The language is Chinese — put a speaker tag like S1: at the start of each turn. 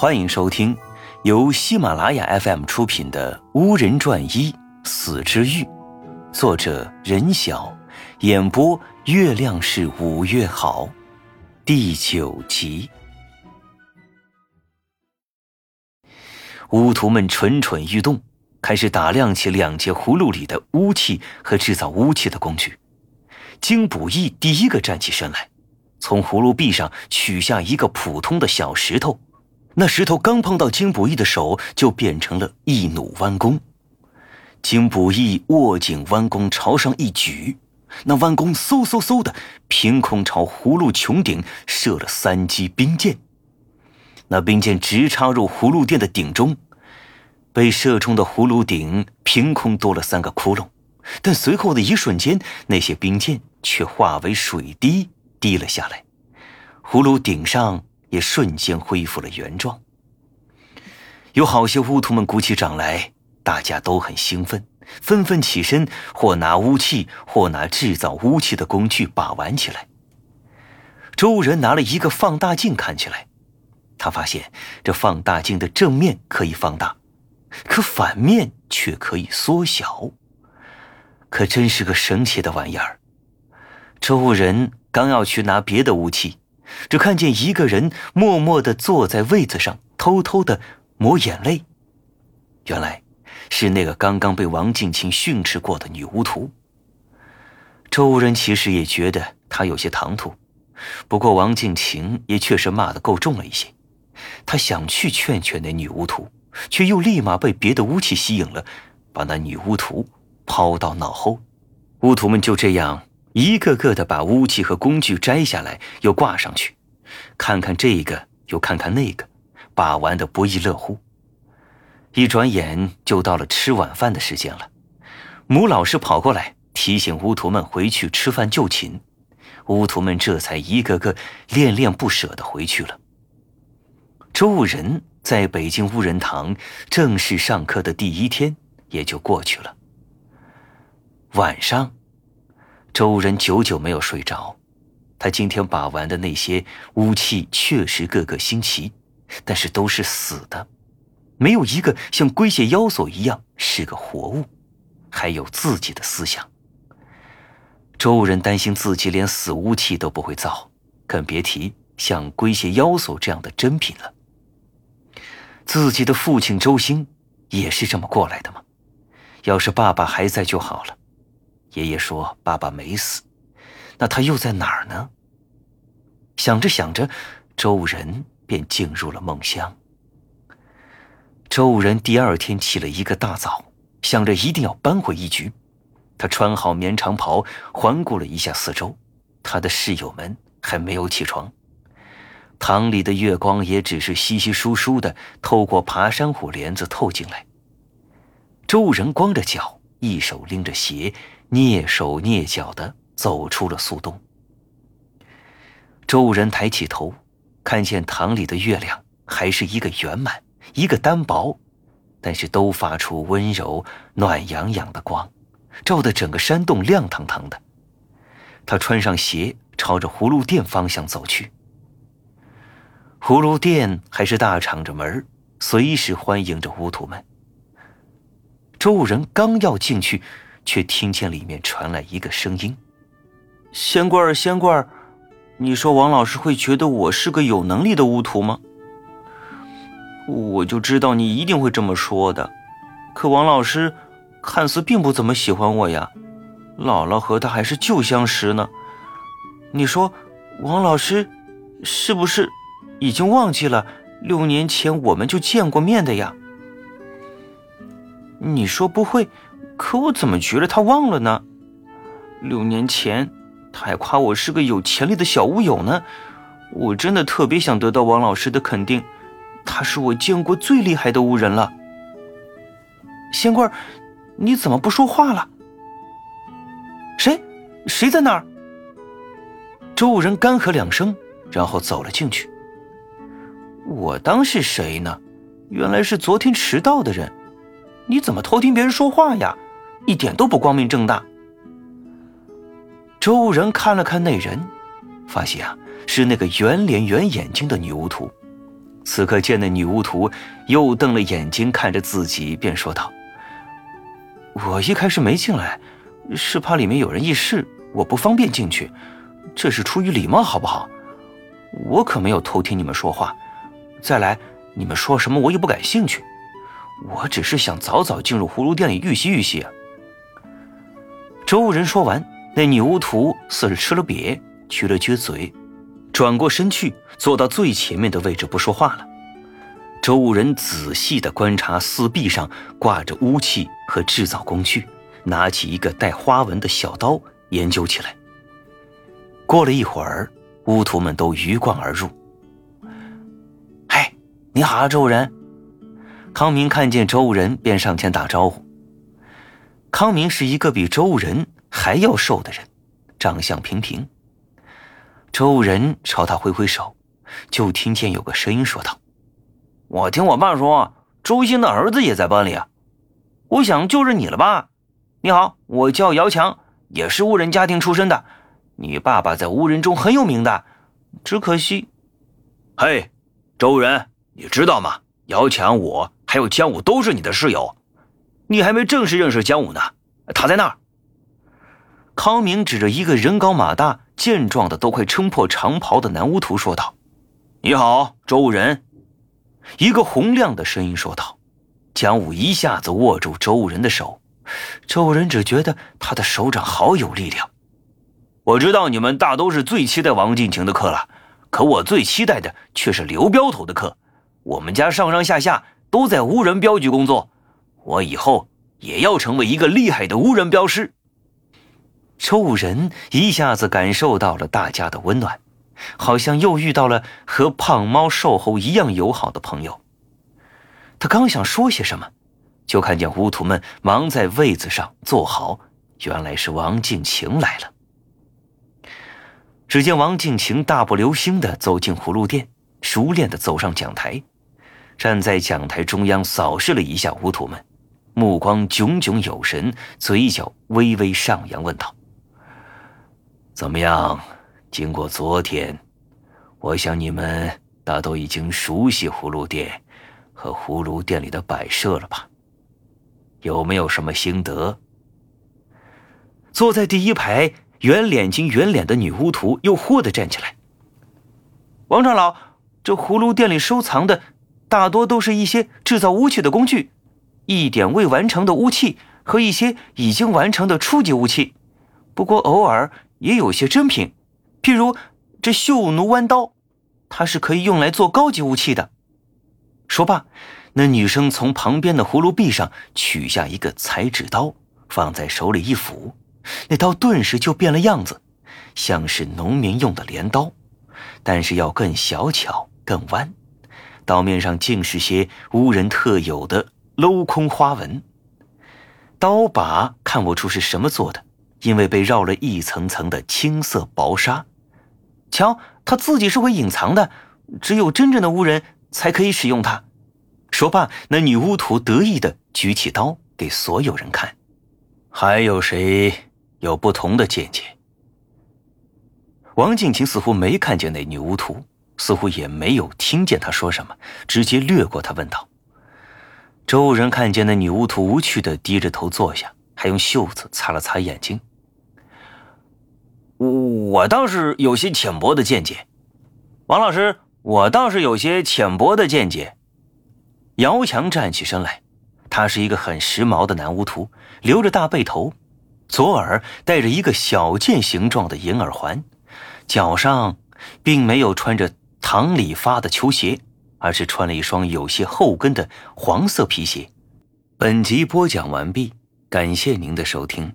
S1: 欢迎收听由喜马拉雅 FM 出品的《巫人传一死之欲》，作者任晓，演播月亮是五月好，第九集。巫徒们蠢蠢欲动，开始打量起两节葫芦里的巫器和制造巫器的工具。金卜义第一个站起身来，从葫芦壁上取下一个普通的小石头。那石头刚碰到金卜义的手，就变成了一弩弯弓。金卜义握紧弯弓，朝上一举，那弯弓嗖嗖嗖的凭空朝葫芦穹顶射了三击冰箭。那冰箭直插入葫芦殿的顶中，被射中的葫芦顶凭空多了三个窟窿，但随后的一瞬间，那些冰箭却化为水滴滴了下来，葫芦顶上。也瞬间恢复了原状。有好些巫徒们鼓起掌来，大家都很兴奋，纷纷起身，或拿巫器，或拿制造巫器的工具把玩起来。周人拿了一个放大镜看起来，他发现这放大镜的正面可以放大，可反面却可以缩小，可真是个神奇的玩意儿。周人刚要去拿别的武器。只看见一个人默默地坐在位子上，偷偷地抹眼泪。原来是那个刚刚被王静琴训斥过的女巫徒。周人其实也觉得她有些唐突，不过王静琴也确实骂得够重了一些。他想去劝劝那女巫徒，却又立马被别的巫器吸引了，把那女巫徒抛到脑后。巫徒们就这样。一个个的把武器和工具摘下来，又挂上去，看看这个，又看看那个，把玩的不亦乐乎。一转眼就到了吃晚饭的时间了，母老师跑过来提醒巫徒们回去吃饭就寝，巫徒们这才一个个恋恋不舍的回去了。周人在北京巫人堂正式上课的第一天也就过去了。晚上。周人久久没有睡着，他今天把玩的那些武器确实个个新奇，但是都是死的，没有一个像龟蟹妖索一样是个活物，还有自己的思想。周人担心自己连死武器都不会造，更别提像龟蟹妖索这样的珍品了。自己的父亲周兴也是这么过来的吗？要是爸爸还在就好了。爷爷说：“爸爸没死，那他又在哪儿呢？”想着想着，周仁便进入了梦乡。周仁第二天起了一个大早，想着一定要扳回一局。他穿好棉长袍，环顾了一下四周，他的室友们还没有起床。堂里的月光也只是稀稀疏疏的透过爬山虎帘子透进来。周仁光着脚，一手拎着鞋。蹑手蹑脚的走出了树洞。周人抬起头，看见堂里的月亮还是一个圆满，一个单薄，但是都发出温柔暖洋洋的光，照得整个山洞亮堂堂的。他穿上鞋，朝着葫芦店方向走去。葫芦店还是大敞着门，随时欢迎着巫土们。周人刚要进去。却听见里面传来一个声音：“
S2: 仙官儿，仙官儿，你说王老师会觉得我是个有能力的巫徒吗？我就知道你一定会这么说的。可王老师看似并不怎么喜欢我呀，姥姥和他还是旧相识呢。你说王老师是不是已经忘记了六年前我们就见过面的呀？你说不会。”可我怎么觉得他忘了呢？六年前，他还夸我是个有潜力的小巫友呢。我真的特别想得到王老师的肯定，他是我见过最厉害的巫人了。仙官，你怎么不说话了？谁？谁在那儿？周人干咳两声，然后走了进去。我当是谁呢？原来是昨天迟到的人。你怎么偷听别人说话呀？一点都不光明正大。
S1: 周人看了看那人，发现啊是那个圆脸圆眼睛的女巫徒，此刻见那女巫徒又瞪了眼睛看着自己，便说道：“我一开始没进来，是怕里面有人议事，我不方便进去，这是出于礼貌，好不好？我可没有偷听你们说话。再来，你们说什么我也不感兴趣，我只是想早早进入葫芦店里预习预习。”周人说完，那女巫徒似是吃了瘪，撅了撅嘴。转过身去，坐到最前面的位置，不说话了。周人仔细地观察四壁上挂着巫器和制造工具，拿起一个带花纹的小刀研究起来。过了一会儿，巫徒们都鱼贯而入。嘿，你好啊，周人。康明看见周人，便上前打招呼。康明是一个比周人还要瘦的人，长相平平。周人朝他挥挥手，就听见有个声音说道：“
S2: 我听我爸说，周兴的儿子也在班里啊，我想就是你了吧？你好，我叫姚强，也是巫人家庭出身的。你爸爸在巫人中很有名的，只可惜……
S3: 嘿，周人，你知道吗？姚强，我还有江武都是你的室友，你还没正式认识江武呢。他在那儿。”
S1: 康明指着一个人高马大。健壮的都快撑破长袍的男巫徒说道：“
S3: 你好，周人。”
S1: 一个洪亮的声音说道。江武一下子握住周人的手，周人只觉得他的手掌好有力量。
S3: 我知道你们大都是最期待王进晴的课了，可我最期待的却是刘镖头的课。我们家上上下下都在无人镖局工作，我以后也要成为一个厉害的无人镖师。
S1: 周人一下子感受到了大家的温暖，好像又遇到了和胖猫瘦猴一样友好的朋友。他刚想说些什么，就看见巫徒们忙在位子上坐好，原来是王静晴来了。只见王静晴大步流星地走进葫芦店，熟练地走上讲台，站在讲台中央扫视了一下巫徒们，目光炯炯有神，嘴角微微上扬，问道。怎么样？经过昨天，我想你们大都已经熟悉葫芦店和葫芦店里的摆设了吧？有没有什么心得？坐在第一排圆脸睛圆脸的女巫徒又忽地站起来：“
S2: 王长老，这葫芦店里收藏的大多都是一些制造武器的工具，一点未完成的武器和一些已经完成的初级武器，不过偶尔……”也有些珍品，譬如这绣奴弯刀，它是可以用来做高级武器的。
S1: 说罢，那女生从旁边的葫芦壁上取下一个裁纸刀，放在手里一抚，那刀顿时就变了样子，像是农民用的镰刀，但是要更小巧、更弯。刀面上尽是些巫人特有的镂空花纹，刀把看不出是什么做的。因为被绕了一层层的青色薄纱，
S2: 瞧，他自己是会隐藏的，只有真正的巫人才可以使用它。
S1: 说罢，那女巫徒得意的举起刀给所有人看。还有谁有不同的见解？王静琴似乎没看见那女巫徒，似乎也没有听见他说什么，直接掠过他问道。周人看见那女巫徒无趣的低着头坐下，还用袖子擦了擦眼睛。
S3: 我倒是有些浅薄的见解，王老师，我倒是有些浅薄的见解。
S1: 姚强站起身来，他是一个很时髦的男巫徒，留着大背头，左耳戴着一个小剑形状的银耳环，脚上并没有穿着唐里发的球鞋，而是穿了一双有些后跟的黄色皮鞋。本集播讲完毕，感谢您的收听。